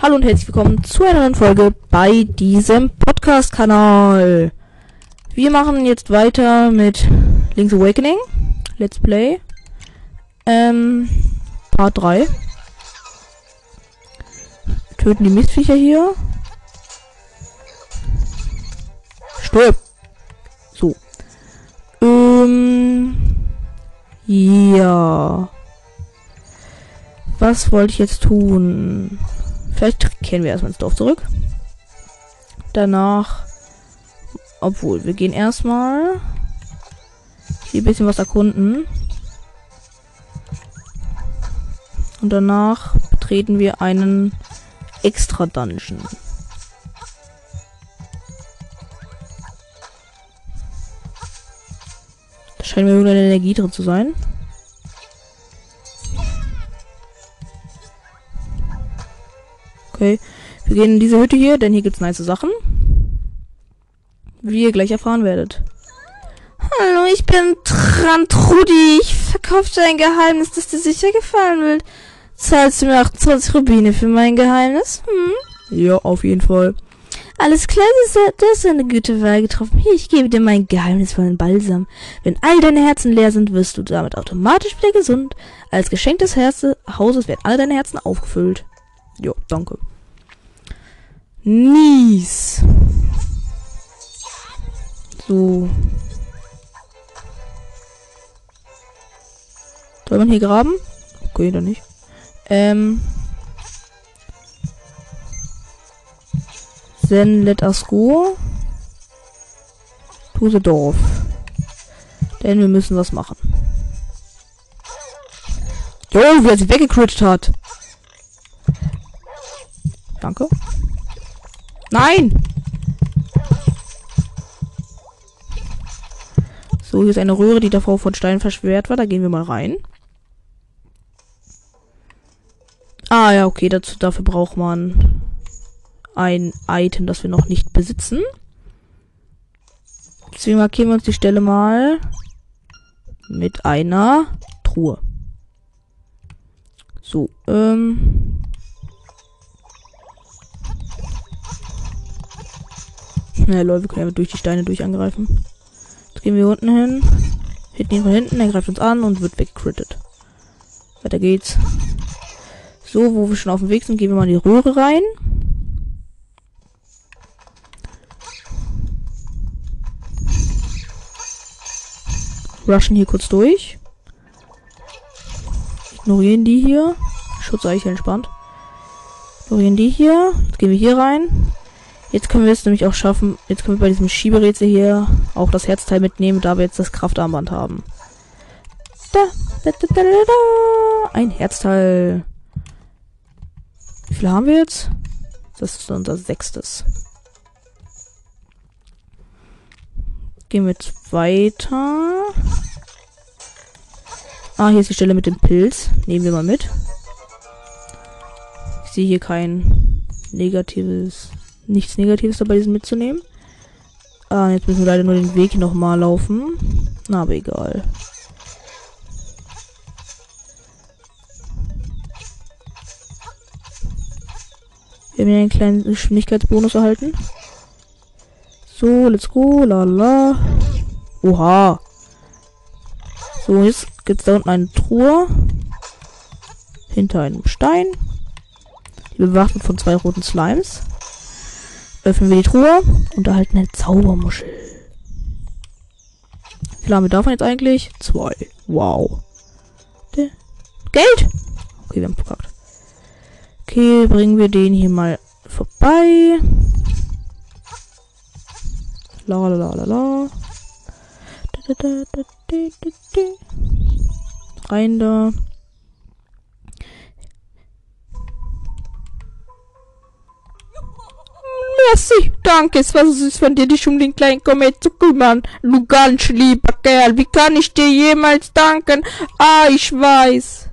Hallo und herzlich willkommen zu einer neuen Folge bei diesem Podcast-Kanal. Wir machen jetzt weiter mit Link's Awakening. Let's Play. Ähm, Part 3. Töten die Mistviecher hier. Stirb. So. Ähm, ja. Was wollte ich jetzt tun? Vielleicht kehren wir erstmal ins Dorf zurück. Danach. Obwohl, wir gehen erstmal hier ein bisschen was erkunden. Und danach betreten wir einen extra Dungeon. Da scheint mir irgendeine Energie drin zu sein. Okay. Wir gehen in diese Hütte hier, denn hier gibt's nice Sachen. Wie ihr gleich erfahren werdet. Hallo, ich bin Trantrudi. Ich verkaufe dir ein Geheimnis, das dir sicher gefallen wird. Zahlst du mir 28 Rubine für mein Geheimnis? Hm? Ja, auf jeden Fall. Alles klar, du hast eine gute Wahl getroffen. Hier, ich gebe dir mein geheimnisvollen Balsam. Wenn all deine Herzen leer sind, wirst du damit automatisch wieder gesund. Als Geschenk des Herze Hauses werden alle deine Herzen aufgefüllt. Jo, danke. Nies. So. Soll man hier graben? Okay, dann nicht. Ähm. Then let us go. To the Dorf. Denn wir müssen was machen. Jo, wie er sie weggecritcht hat. Danke. Nein! So, hier ist eine Röhre, die davor von Stein verschwert war. Da gehen wir mal rein. Ah, ja, okay. Dazu, dafür braucht man ein Item, das wir noch nicht besitzen. Deswegen markieren wir uns die Stelle mal mit einer Truhe. So, ähm. Ja, Leute, wir können ja durch die Steine durch angreifen. Jetzt gehen wir unten hin. Hitten ihn von hinten, er greift uns an und wird weggecrittet. Weiter geht's. So, wo wir schon auf dem Weg sind, gehen wir mal in die Röhre rein. Rushen hier kurz durch. Ignorieren die hier. Schutz eigentlich entspannt. Ignorieren die hier. Jetzt gehen wir hier rein. Jetzt können wir es nämlich auch schaffen. Jetzt können wir bei diesem Schieberätsel hier auch das Herzteil mitnehmen, da wir jetzt das Kraftarmband haben. Da, da, da, da, da, Ein Herzteil. Wie viel haben wir jetzt? Das ist unser sechstes. Gehen wir jetzt weiter. Ah, hier ist die Stelle mit dem Pilz. Nehmen wir mal mit. Ich sehe hier kein negatives nichts Negatives dabei, diesen mitzunehmen. Ah, jetzt müssen wir leider nur den Weg nochmal laufen. Aber egal. Wir haben hier einen kleinen Geschwindigkeitsbonus erhalten. So, let's go. La la. Oha. So, jetzt gibt's da unten eine Truhe. Hinter einem Stein. Die bewacht von zwei roten Slimes. Öffnen wir die Truhe und erhalten eine Zaubermuschel. Wie viel haben wir davon jetzt eigentlich? Zwei. Wow. De Geld! Okay, wir haben verkackt. Okay, bringen wir den hier mal vorbei. La la la la Rein da. Merci, danke, es war so süß von dir, dich um den kleinen Komet zu kümmern. Du ganz lieber Kerl, wie kann ich dir jemals danken? Ah, ich weiß.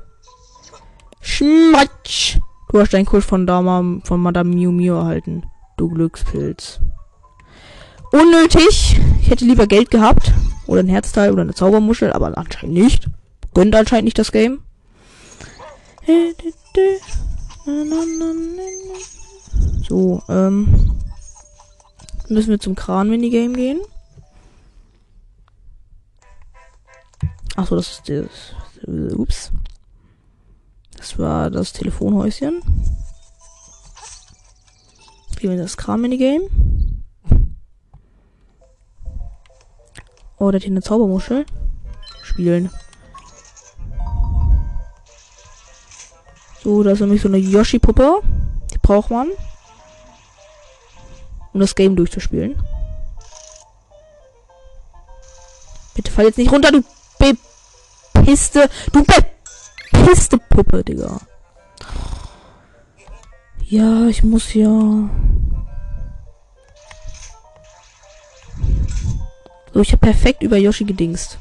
Schmatsch. Du hast einen Kurs von, Dama, von Madame Miu Miu erhalten. Du Glückspilz. Unnötig. Ich hätte lieber Geld gehabt. Oder ein Herzteil oder eine Zaubermuschel, aber anscheinend nicht. Gönnt anscheinend nicht das Game. So, ähm. Müssen wir zum Kran-Minigame gehen. Achso, das ist das. Ups. Das war das Telefonhäuschen. Gehen wir das Kran-Minigame. Oh, der hat hier eine Zaubermuschel. Spielen. So, da ist nämlich so eine Yoshi-Puppe. Die braucht man. Um das Game durchzuspielen. Bitte fall jetzt nicht runter, du bepisste, du bepisste Puppe, Digga. Ja, ich muss ja. So, ich habe perfekt über Yoshi gedingst.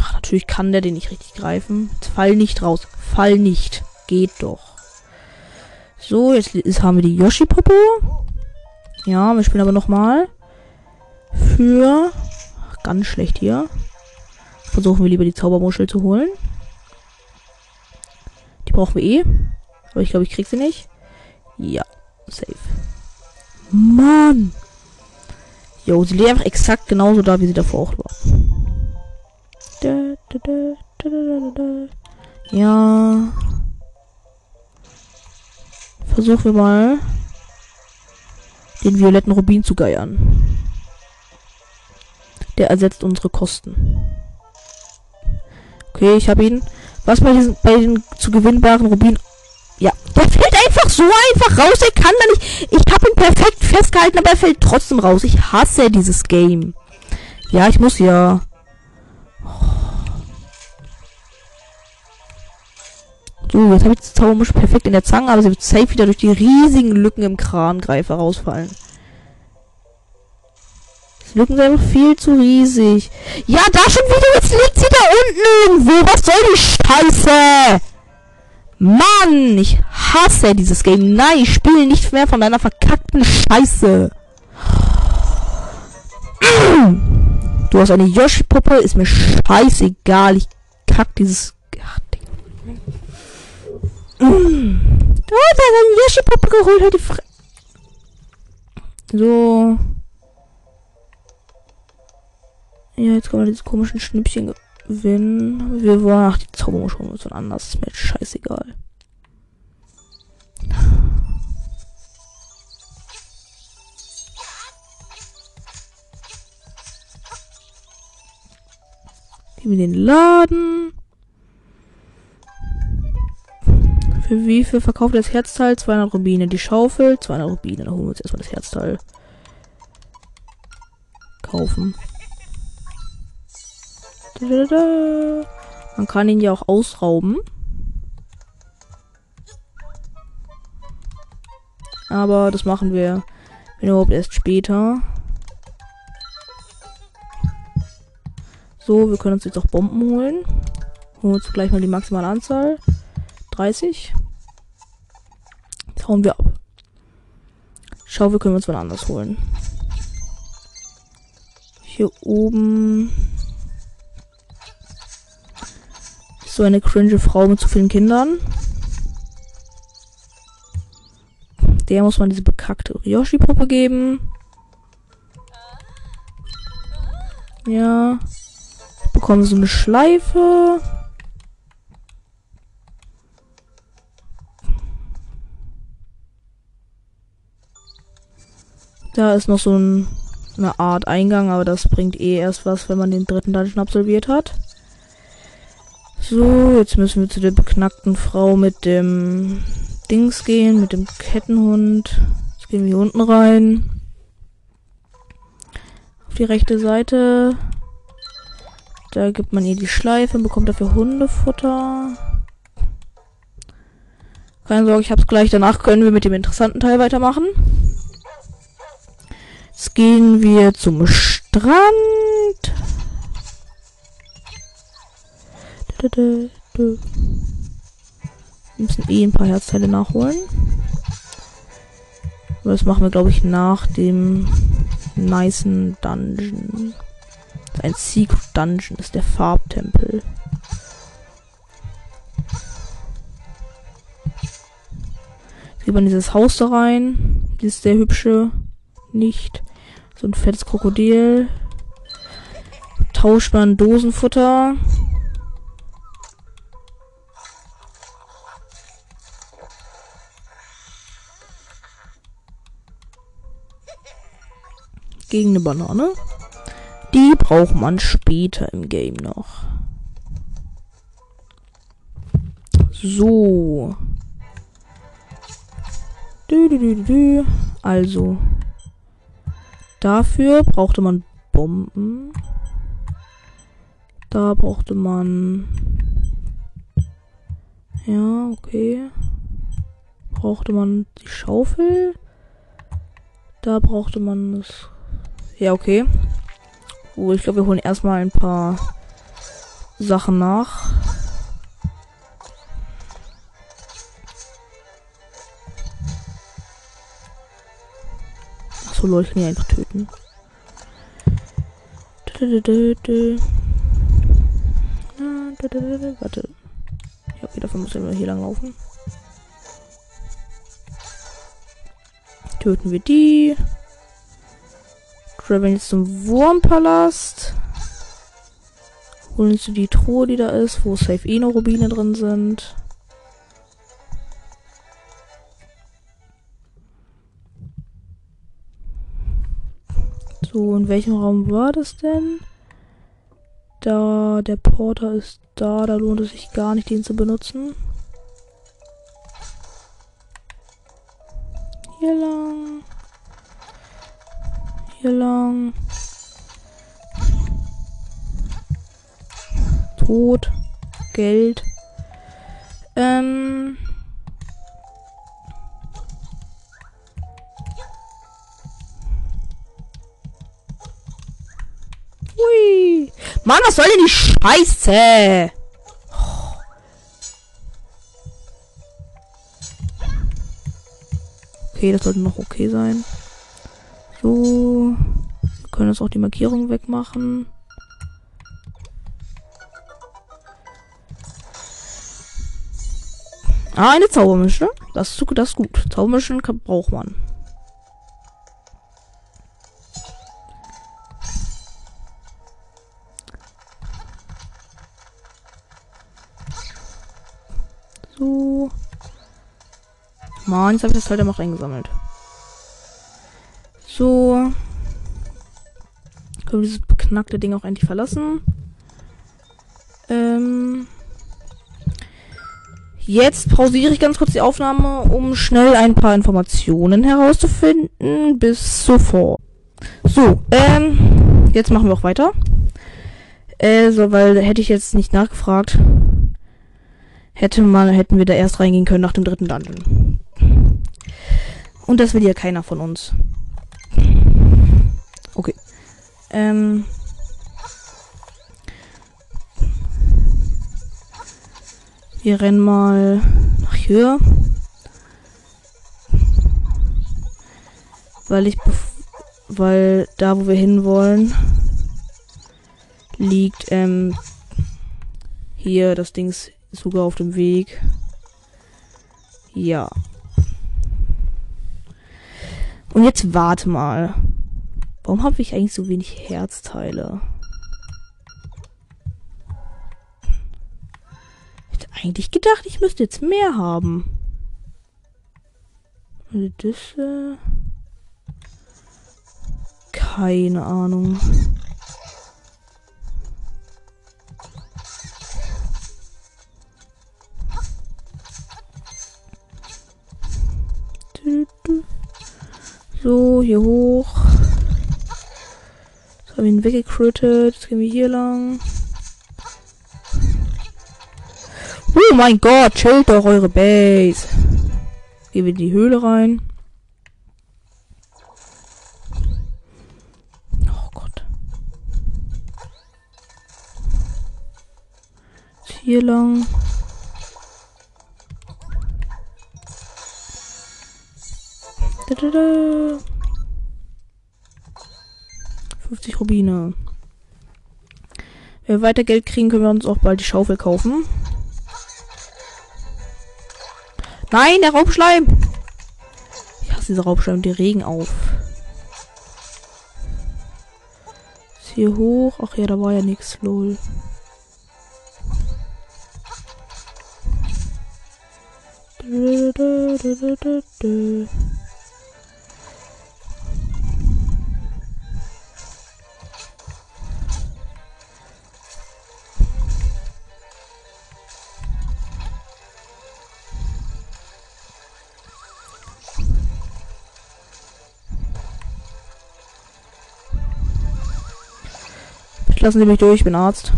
Ach, natürlich kann der den nicht richtig greifen. Fall nicht raus. Fall nicht. Geht doch. So, jetzt, jetzt haben wir die Yoshi-Puppe. Ja, wir spielen aber nochmal. Für. Ganz schlecht hier. Versuchen wir lieber die Zaubermuschel zu holen. Die brauchen wir eh. Aber ich glaube, ich krieg sie nicht. Ja, safe. Mann! Jo, sie liegt einfach exakt genauso da, wie sie davor auch war. Ja. Versuchen wir mal, den violetten Rubin zu geiern. Der ersetzt unsere Kosten. Okay, ich habe ihn. Was bei diesen, bei den zu gewinnbaren Rubin. Ja, der fällt einfach so einfach raus. Er kann da nicht. Ich habe ihn perfekt festgehalten, aber er fällt trotzdem raus. Ich hasse dieses Game. Ja, ich muss ja. So, jetzt habe ich die Zaubermuschel perfekt in der Zange, aber sie wird safe wieder durch die riesigen Lücken im Krangreifer rausfallen. Die Lücken sind einfach viel zu riesig. Ja, da schon wieder. Jetzt liegt sie da unten irgendwo. Was soll die Scheiße? Mann, ich hasse dieses Game. Nein, ich spiele nicht mehr von deiner verkackten Scheiße. Du hast eine Yoshi-Puppe, ist mir scheißegal. Ich kack dieses. Ding. Du hast eine Yoshi-Puppe geholt, halt die Fre So. Ja, jetzt kann man diese komischen Schnippchen gewinnen. Wir wollen, ach, die Zaubermuschel uns dann anders. Ist mir scheißegal. Gehen wir den Laden. Für wie viel verkauft das Herzteil? 200 Rubine. Die Schaufel? 200 Rubine. Dann holen wir uns erstmal das Herzteil. Kaufen. Man kann ihn ja auch ausrauben. Aber das machen wir, wenn überhaupt erst später. So, wir können uns jetzt auch Bomben holen. Holen uns gleich mal die maximale Anzahl. 30. Hauen wir ab. Schau, wir können uns mal anders holen. Hier oben So eine cringe Frau mit zu vielen Kindern. Der muss man diese bekackte Ryoshi-Puppe geben. Ja. Ich bekomme so eine Schleife. Da ist noch so ein, eine Art Eingang, aber das bringt eh erst was, wenn man den dritten Dungeon absolviert hat. So, jetzt müssen wir zu der beknackten Frau mit dem Dings gehen, mit dem Kettenhund. Jetzt gehen wir hier unten rein. Auf die rechte Seite. Da gibt man ihr die Schleife und bekommt dafür Hundefutter. Keine Sorge, ich hab's gleich. Danach können wir mit dem interessanten Teil weitermachen. Jetzt gehen wir zum Strand. Wir müssen eh ein paar Herzteile nachholen. Das machen wir, glaube ich, nach dem nicen Dungeon. Ein Secret Dungeon ist der Farbtempel. Jetzt geht in dieses Haus da rein. ist der hübsche. Nicht. So ein fettes Krokodil. Tauscht man Dosenfutter. Gegen eine Banane. Die braucht man später im Game noch. So. Du. Also. Dafür brauchte man Bomben. Da brauchte man. Ja, okay. Brauchte man die Schaufel. Da brauchte man das. Ja, okay. Oh, ich glaube, wir holen erstmal ein paar Sachen nach. Achso, Leute, ich kann die einfach töten. Warte. Ja, okay, dafür muss wir hier lang laufen. Töten wir die. Traveln jetzt zum Wurmpalast. Holen uns die Truhe, die da ist, wo safe eh noch Rubine drin sind. So, in welchem Raum war das denn? Da, der Porter ist da, da lohnt es sich gar nicht, den zu benutzen. Hier lang hier lang. Tod. Geld. Ähm. Hui. Mann, was soll denn die Scheiße? Okay, das sollte noch okay sein. So. Wir können jetzt auch die Markierung wegmachen. Ah, eine Zaubermische. Das das ist gut. Zaubermischen braucht man. So. Mann, jetzt habe ich das halt einfach eingesammelt. So. Können wir dieses beknackte Ding auch endlich verlassen. Ähm. Jetzt pausiere ich ganz kurz die Aufnahme, um schnell ein paar Informationen herauszufinden. Bis sofort. So, ähm, jetzt machen wir auch weiter. Äh, so, weil hätte ich jetzt nicht nachgefragt, hätte man, hätten wir da erst reingehen können nach dem dritten Dungeon. Und das will ja keiner von uns. Okay. Ähm. Wir rennen mal nach hier. Weil ich, weil da, wo wir hinwollen, liegt, ähm, hier, das Ding ist sogar auf dem Weg. Ja. Und jetzt warte mal. Warum habe ich eigentlich so wenig Herzteile? Ich hätte eigentlich gedacht, ich müsste jetzt mehr haben. Das, äh keine Ahnung. So, hier hoch. Jetzt haben wir ihn weggecrittet. Jetzt gehen wir hier lang. Oh mein Gott, chillt doch eure Base. Gehen wir in die Höhle rein. Oh Gott. Jetzt hier lang. 50 Rubine. Wenn wir weiter Geld kriegen, können wir uns auch bald die Schaufel kaufen. Nein, der Raubschleim! hasse diese Raubsteine und die regen auf. Ist hier hoch. Ach ja, da war ja nichts, lol. Du, du, du, Lassen Sie mich durch, ich bin Arzt.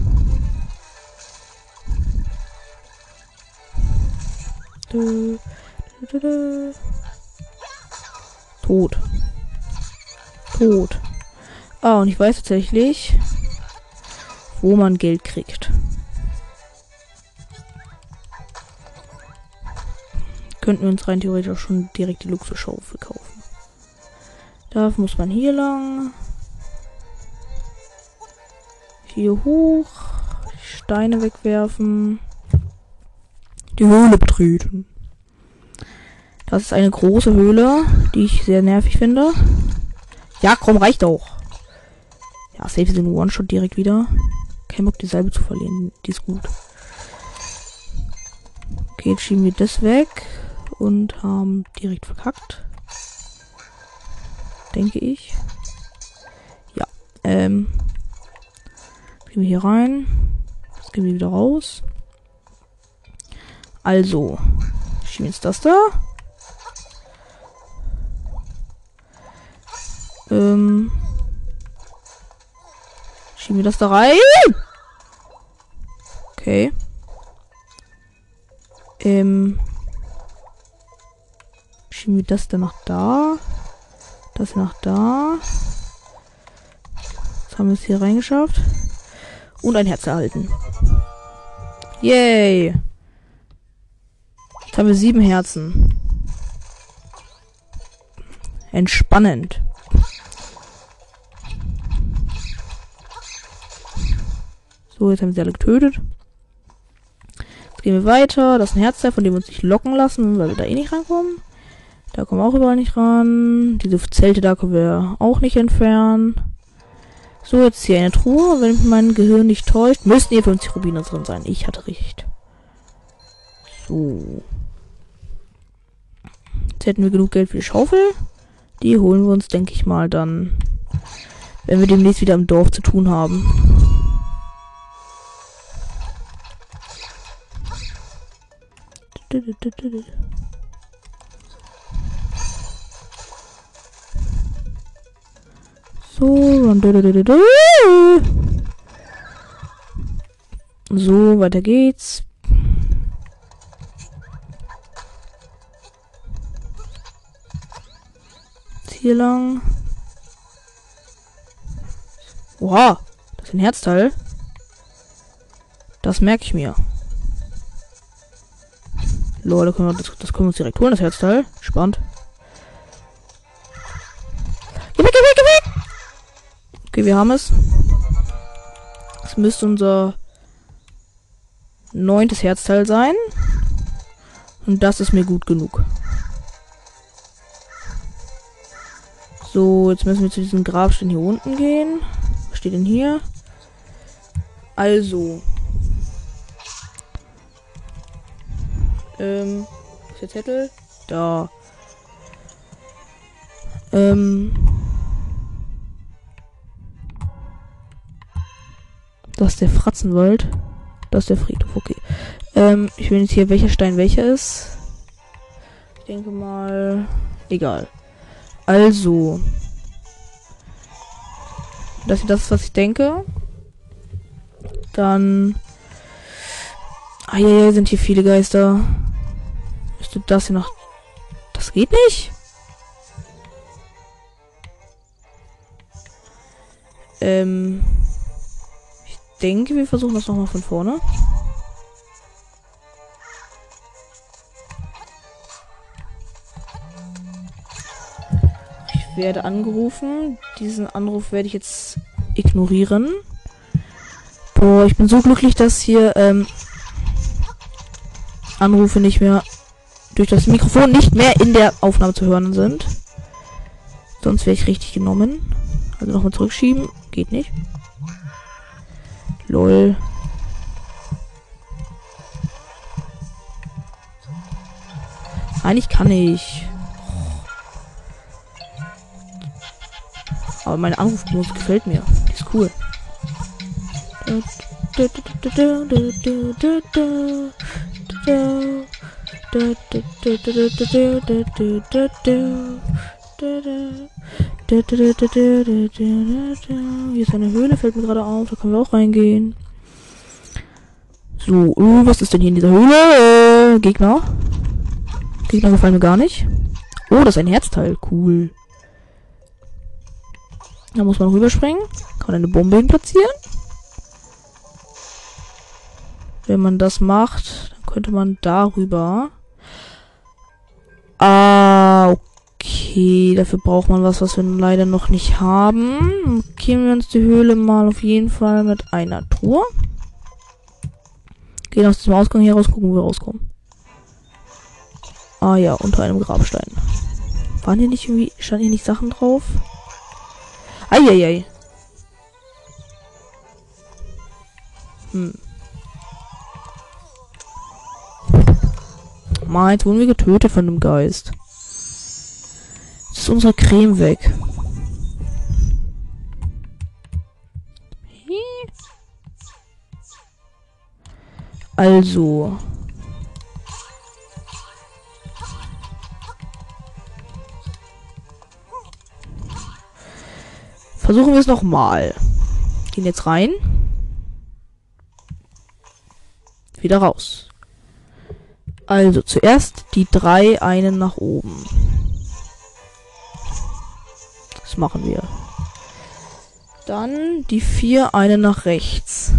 Du, du, du, Tot. Tot. Ah, und ich weiß tatsächlich, wo man Geld kriegt. Könnten wir uns rein theoretisch schon direkt die Luxusschaufel kaufen. Dafür muss man hier lang. Hier hoch. Steine wegwerfen. Die Höhle betreten. Das ist eine große Höhle, die ich sehr nervig finde. Ja, komm, reicht auch. Ja, safe ist in One-Shot direkt wieder. Kein Bock, dieselbe zu verlieren. Die ist gut. Okay, jetzt schieben wir das weg. Und haben direkt verkackt. Denke ich. Ja, ähm. Gehen wir hier rein. Jetzt gehen wir wieder raus. Also, schieben jetzt das da. Ähm, schieben wir das da rein. Okay. Ähm, schieben wir das dann nach da. Das nach da. Jetzt haben wir es hier reingeschafft. Und ein Herz erhalten. Yay. Jetzt haben wir sieben Herzen. Entspannend. So, jetzt haben sie alle getötet. Jetzt gehen wir weiter. Das ist ein Herzteil, von dem wir uns nicht locken lassen, weil wir da eh nicht rankommen. Da kommen wir auch überall nicht ran. Diese Zelte da können wir auch nicht entfernen. So, jetzt hier eine Truhe. Wenn mein Gehirn nicht täuscht, müssten hier 50 Rubine drin sein. Ich hatte recht. So. Jetzt hätten wir genug Geld für die Schaufel. Die holen wir uns, denke ich mal, dann, wenn wir demnächst wieder im Dorf zu tun haben. So, so, weiter geht's. Hier lang. Oha, das ist ein Herzteil. Das merke ich mir. Leute, das, das können wir uns direkt holen, das Herzteil. Spannend. Okay, wir haben es. Es müsste unser neuntes Herzteil sein. Und das ist mir gut genug. So, jetzt müssen wir zu diesem Grabstein hier unten gehen. Was steht denn hier? Also. Ähm, ist der Zettel? Da. Ähm. Das ist der Fratzenwald. Das ist der Friedhof, okay. Ähm, ich will jetzt hier, welcher Stein welcher ist. Ich denke mal. Egal. Also. Das ist das, was ich denke. Dann. Ah ja, ja, sind hier viele Geister. Müsste das hier noch. Das geht nicht? Ähm denke, wir versuchen das nochmal von vorne. Ich werde angerufen. Diesen Anruf werde ich jetzt ignorieren. Boah, ich bin so glücklich, dass hier ähm, Anrufe nicht mehr durch das Mikrofon nicht mehr in der Aufnahme zu hören sind. Sonst wäre ich richtig genommen. Also nochmal zurückschieben. Geht nicht. Lol. Eigentlich kann ich. Aber meine Anrufmusik gefällt mir. Die ist cool. Hier ist eine Höhle, fällt mir gerade auf. Da können wir auch reingehen. So, äh, was ist denn hier in dieser Höhle? Äh, Gegner. Gegner gefallen mir gar nicht. Oh, das ist ein Herzteil. Cool. Da muss man rüberspringen. Kann eine Bombe hin platzieren. Wenn man das macht, dann könnte man darüber. Ah, okay. Dafür braucht man was, was wir leider noch nicht haben. Gehen wir uns die Höhle mal auf jeden Fall mit einer Truhe. Gehen aus dem Ausgang hier raus, gucken, wo wir rauskommen. Ah ja, unter einem Grabstein. Waren hier nicht irgendwie, standen hier nicht Sachen drauf? Eieiei. Hm. Mal, jetzt wurden wir getötet von dem Geist. Ist unsere Creme weg. Also. Versuchen wir es nochmal. Gehen jetzt rein. Wieder raus. Also zuerst die drei einen nach oben. Das machen wir. Dann die vier einen nach rechts.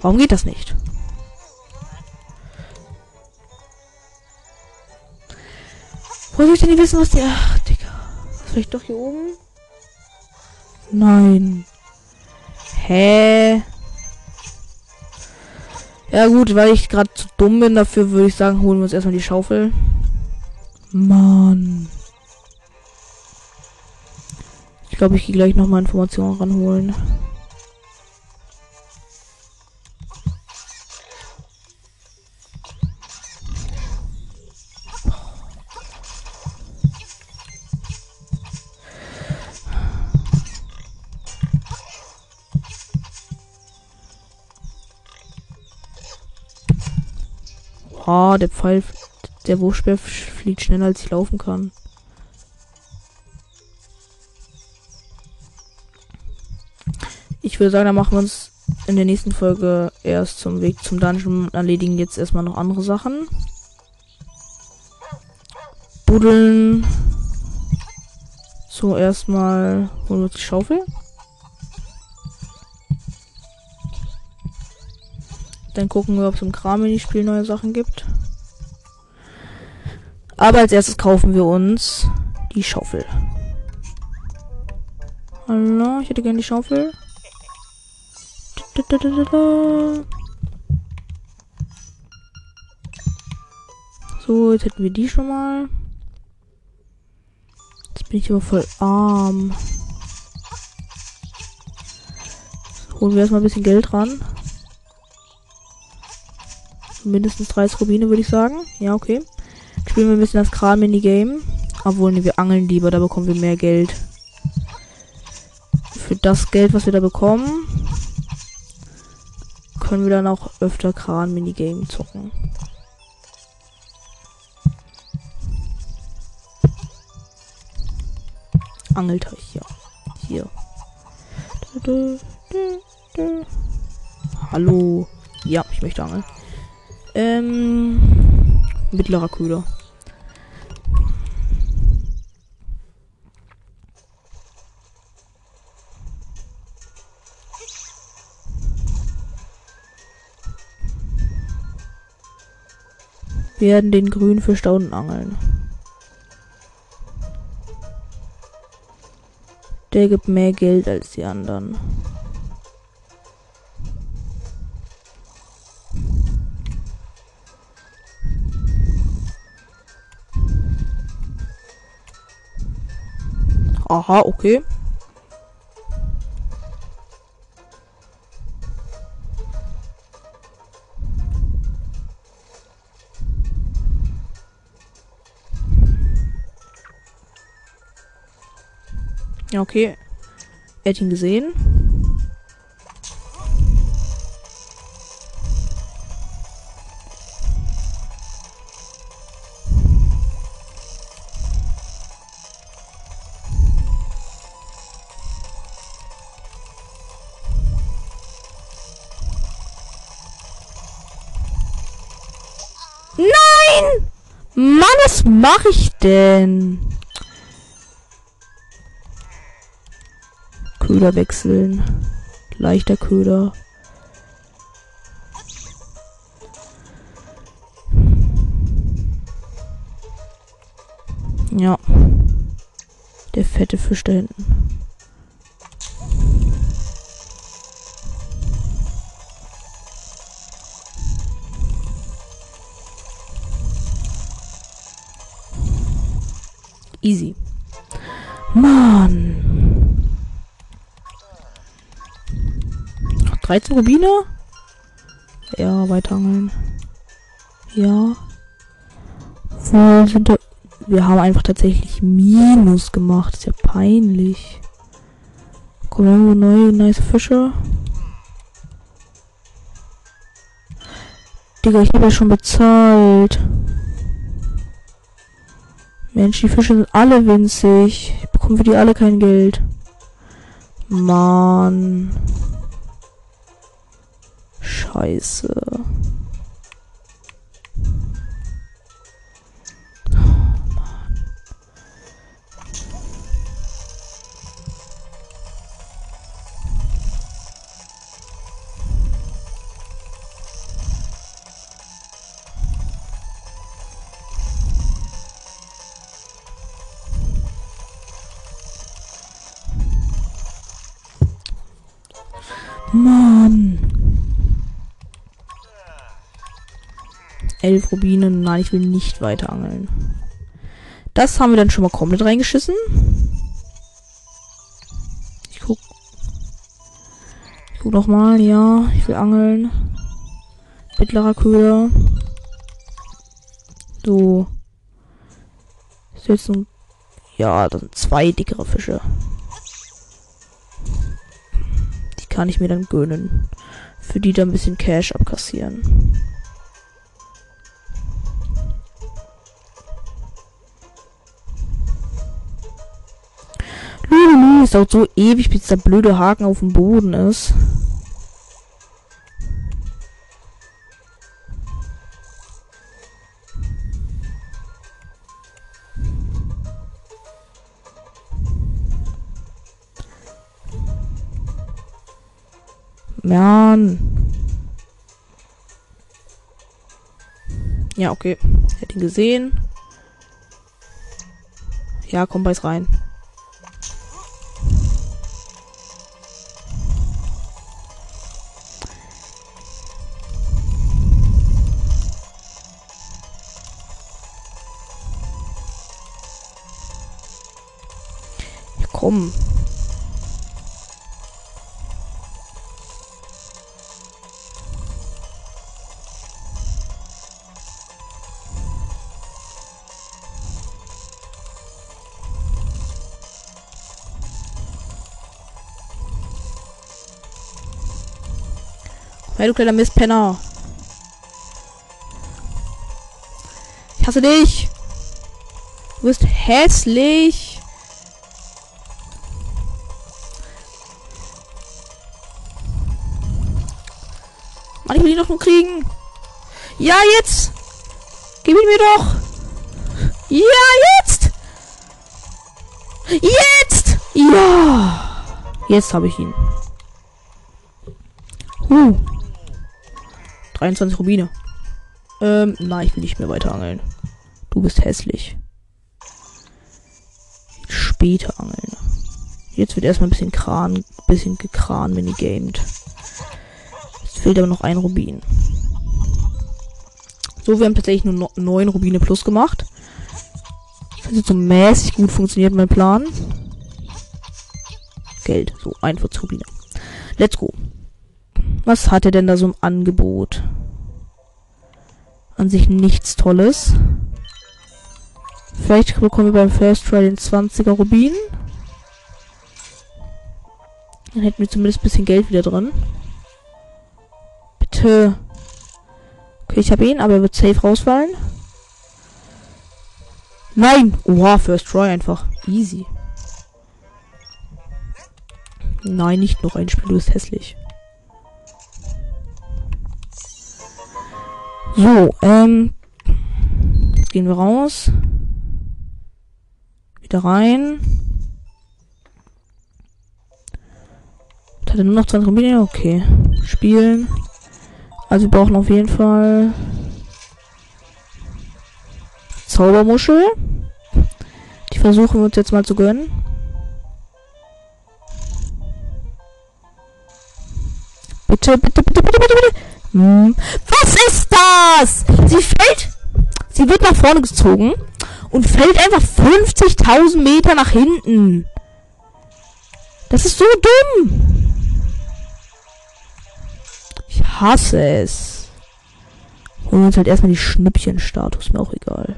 Warum geht das nicht? Wo soll ich denn nicht wissen, was die... Ach, Digga. Vielleicht doch hier oben? Nein. Hä? Ja gut, weil ich gerade zu dumm bin, dafür würde ich sagen, holen wir uns erstmal die Schaufel. Mann. Ich glaube, ich gehe gleich noch mal Informationen ranholen. Ah, der Pfeil, der Wurfspeer fliegt schneller als ich laufen kann. Ich würde sagen, dann machen wir uns in der nächsten Folge erst zum Weg zum Dungeon und erledigen jetzt erstmal noch andere Sachen. Buddeln. So, erstmal holen wir uns die Schaufel. Dann gucken wir, ob es im Kram in die Spiel neue Sachen gibt. Aber als erstes kaufen wir uns die Schaufel. Hallo, ich hätte gerne die Schaufel. So, jetzt hätten wir die schon mal. Jetzt bin ich aber voll arm. Holen wir erstmal ein bisschen Geld ran mindestens 30 Rubine, würde ich sagen. Ja, okay. Spielen wir ein bisschen das Kran-Minigame. Obwohl, nee, wir angeln lieber, da bekommen wir mehr Geld. Für das Geld, was wir da bekommen, können wir dann auch öfter Kran-Minigame zocken. Angelteich, ja. Hier. Hallo. Ja, ich möchte angeln. Ähm, mittlerer Köder. werden den Grün für Staunen angeln. Der gibt mehr Geld als die anderen. Aha, okay. Ja, okay. Er hat ihn gesehen. Nein! Mann, was mache ich denn? Köder wechseln. Leichter Köder. Ja. Der fette Fisch da hinten. Easy. Mann. 13 Rubine? Ja, weiterangeln. Ja. Wo sind da? Wir haben einfach tatsächlich Minus gemacht. ist ja peinlich. Kommen irgendwo neue, nice Fische? Digga, ich habe ja schon bezahlt. Mensch, die Fische sind alle winzig. Ich bekomme für die alle kein Geld. Mann. Scheiße. Elf Rubinen. Nein, ich will nicht weiter angeln. Das haben wir dann schon mal komplett reingeschissen. Ich guck. Ich guck noch mal. Ja, ich will angeln. Mittlerer Köder. So. Ist jetzt ein. Ja, das sind zwei dickere Fische. Die kann ich mir dann gönnen. Für die da ein bisschen Cash abkassieren. Lulu, es dauert so ewig, bis der blöde Haken auf dem Boden ist. Mann. Ja, okay. Hätte ihn gesehen. Ja, komm, beiß rein. Komm. Hey, du kleiner Mistpenner. Ich hasse dich. Du bist hässlich. Mann, ich will ihn doch nur kriegen. Ja, jetzt. Gib ihn mir doch. Ja, jetzt. Jetzt. Ja. Jetzt habe ich ihn. Huh. 23 Rubine. Ähm, nein, ich will nicht mehr weiter angeln. Du bist hässlich. Später angeln. Jetzt wird erstmal ein bisschen Kran, bisschen gekran minigamed. Fehlt aber noch ein Rubin. So, wir haben tatsächlich nur 9 Rubine plus gemacht. Das hat so mäßig gut funktioniert, mein Plan. Geld. So, 41 Rubine. Let's go. Was hat er denn da so im Angebot? An sich nichts Tolles. Vielleicht bekommen wir beim First Try den 20er Rubin. Dann hätten wir zumindest ein bisschen Geld wieder drin. Bitte. Okay, ich habe ihn, aber er wird safe rausfallen. Nein! Oha, First Try einfach. Easy. Nein, nicht noch ein Spiel, du bist hässlich. So, ähm. Jetzt gehen wir raus. Wieder rein. Hat er nur noch 20 Rubine? Okay. Spielen. Also wir brauchen auf jeden Fall Zaubermuschel. Die versuchen wir uns jetzt mal zu gönnen. Bitte, bitte, bitte, bitte, bitte, bitte. Hm. Was ist das? Sie fällt. Sie wird nach vorne gezogen und fällt einfach 50.000 Meter nach hinten. Das ist so dumm. Hasse es. Holen wir uns halt erstmal die Schnippchen-Status, mir auch egal.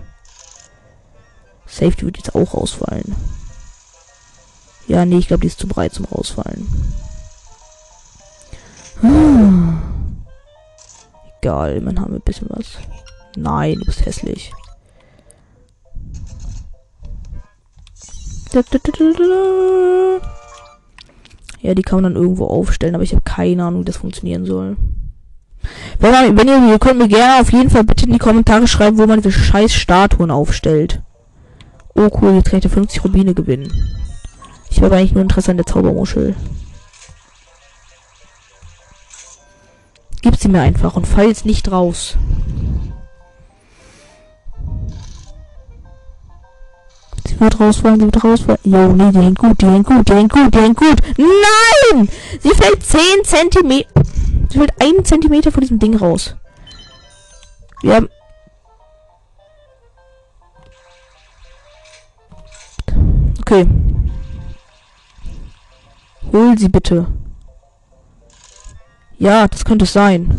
Safety wird jetzt auch rausfallen. Ja, nee, ich glaube, die ist zu breit zum rausfallen. Hm. Egal, immerhin haben wir ein bisschen was. Nein, du bist hässlich. Ja, die kann man dann irgendwo aufstellen, aber ich habe keine Ahnung, wie das funktionieren soll. Wenn, man, wenn ihr, ihr könnt mir gerne auf jeden Fall bitte in die Kommentare schreiben, wo man diese scheiß Statuen aufstellt. Oh cool, jetzt kann ich 50 Rubine gewinnen. Ich habe eigentlich nur Interesse an der Zaubermuschel. Gib sie mir einfach und fall jetzt nicht raus. Sie wird rausfallen, sie wird rausfallen. Jo, nee, die hängt gut, die hängt gut, die hängt gut, die hängt gut. Nein! Sie fällt 10 Zentimeter. Sie fällt 1 Zentimeter von diesem Ding raus. Wir haben. Okay. Hol sie bitte. Ja, das könnte es sein.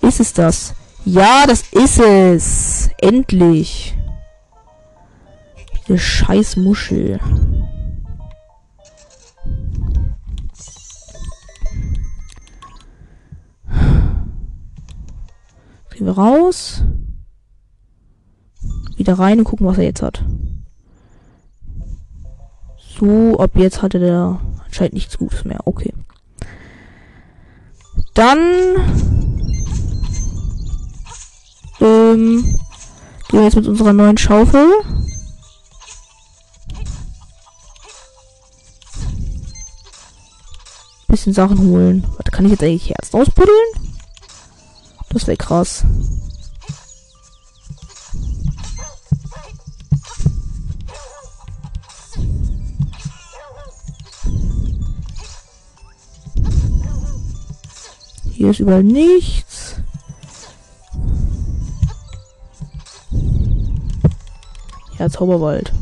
Ist es das? Ja, das ist es. Endlich. Diese scheiß Muschel. Gehen wir raus. Wieder rein und gucken, was er jetzt hat. So, ab jetzt hatte der anscheinend nichts Gutes mehr. Okay. Dann ähm, gehen wir jetzt mit unserer neuen Schaufel. Bisschen Sachen holen. Warte, kann ich jetzt eigentlich Herzen ausbuddeln? Das wäre krass. Hier ist überall nichts. Ja, Zauberwald.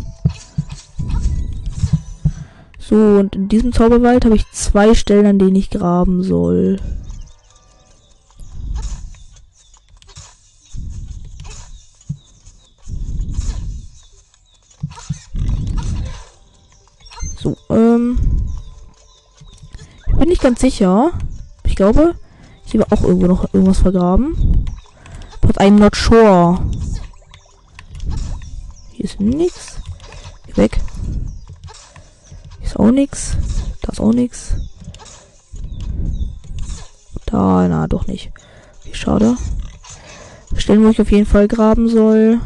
So, und in diesem Zauberwald habe ich zwei Stellen, an denen ich graben soll. Nicht ganz sicher. Ich glaube, hier war auch irgendwo noch irgendwas vergraben. But I'm not sure. Hier ist nichts. Weg. Hier ist auch nichts. Da ist auch nichts. Da, na, doch nicht. Wie schade. Stellen, wo ich auf jeden Fall graben soll.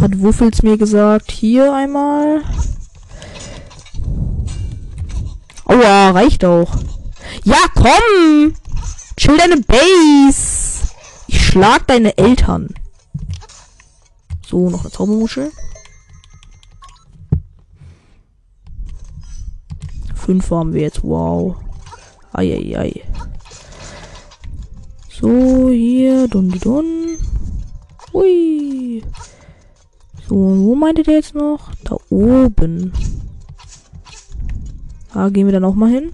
Hat Wuffels mir gesagt. Hier einmal. Aua, reicht auch. Ja, komm! Chill deine Base. Ich schlag deine Eltern. So, noch eine Zaubermuschel. Fünf haben wir jetzt. Wow. Eieiei. So, hier. Dun, dun. Hui. So, wo meinte der jetzt noch? Da oben. Da gehen wir dann auch mal hin.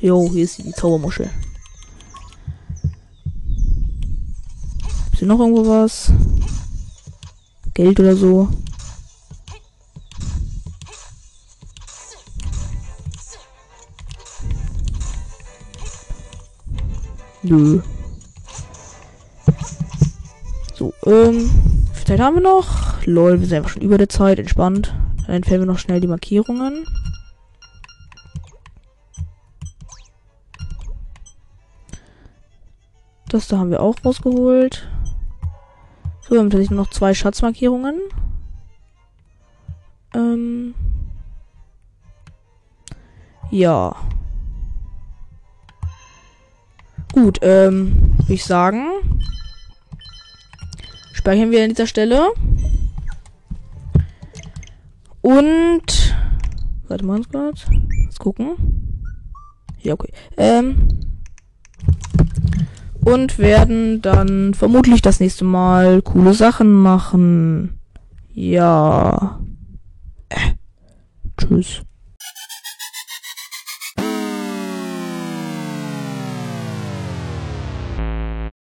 Jo, hier ist die Zaubermuschel. Ist hier noch irgendwo was? Geld oder so? Nö. So, ähm, wie viel Zeit haben wir noch? Lol, wir sind einfach schon über der Zeit, entspannt. Dann entfernen wir noch schnell die Markierungen. Das da haben wir auch rausgeholt. So, wir haben tatsächlich nur noch zwei Schatzmarkierungen. Ähm. Ja. Gut, ähm, würde ich sagen. Speichern wir an dieser Stelle. Und. Warte mal kurz. Let's gucken. Ja, okay. Ähm. Und werden dann vermutlich das nächste Mal coole Sachen machen. Ja. Äh. Tschüss.